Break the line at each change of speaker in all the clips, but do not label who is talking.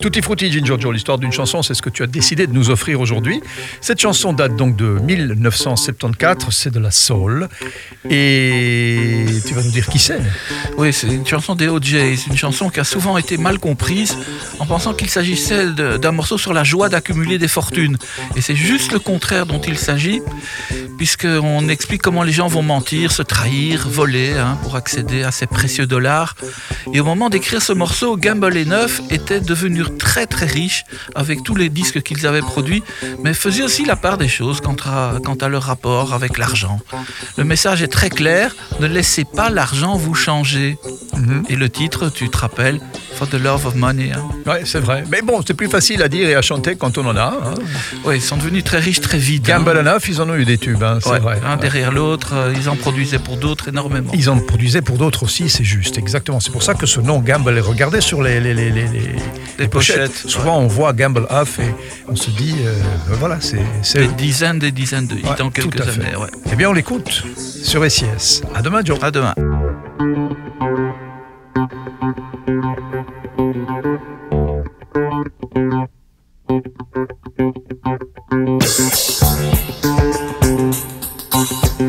Tutti Frutti Giorgio, l'histoire d'une chanson, c'est ce que tu as décidé de nous offrir aujourd'hui. Cette chanson date donc de 1974, c'est de la soul. Et dire qui c'est
Oui, c'est une chanson des OJs, une chanson qui a souvent été mal comprise en pensant qu'il s'agissait d'un morceau sur la joie d'accumuler des fortunes. Et c'est juste le contraire dont il s'agit, puisqu'on explique comment les gens vont mentir, se trahir, voler hein, pour accéder à ces précieux dollars. Et au moment d'écrire ce morceau, Gamble et Neuf était devenu très très riches avec tous les disques qu'ils avaient produits, mais faisaient aussi la part des choses quant à leur rapport avec l'argent. Le message est très clair, ne laissez pas l'argent vous changer. Mhm. Et le titre, tu te rappelles, For the Love of Money. Hein.
Oui, c'est vrai. Mais bon, c'est plus facile à dire et à chanter quand on en a. Hein.
Oui, ils sont devenus très riches très vite.
Gamble hein. ils en ont eu des tubes, hein, c'est vrai.
Un derrière l'autre, euh, ils en produisaient pour d'autres énormément.
Ils en produisaient pour d'autres aussi, c'est juste, exactement. C'est pour ça que ce nom Gamble, regardez sur les, les, les, les, pochettes. Souvent, on voit Gamble Huff et on se dit, euh, voilà, c'est.
Des dizaines, des dizaines de hits en quelques années.
Eh bien, on l'écoute sur SIS. À demain, Joe.
À demain.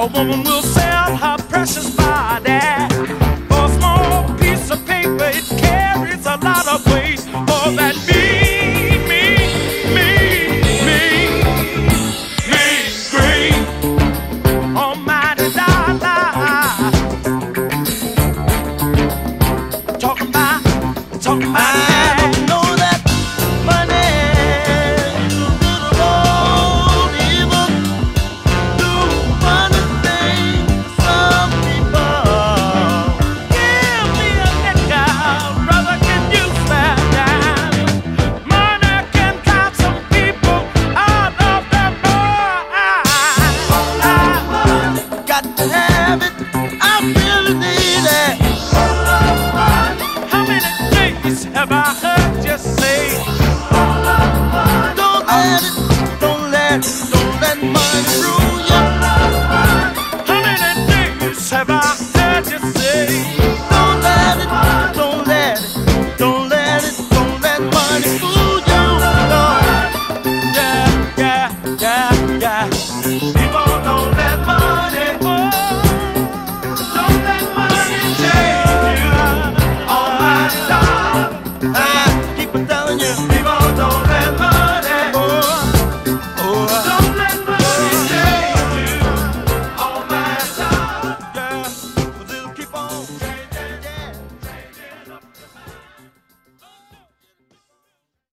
A woman will say. got to have.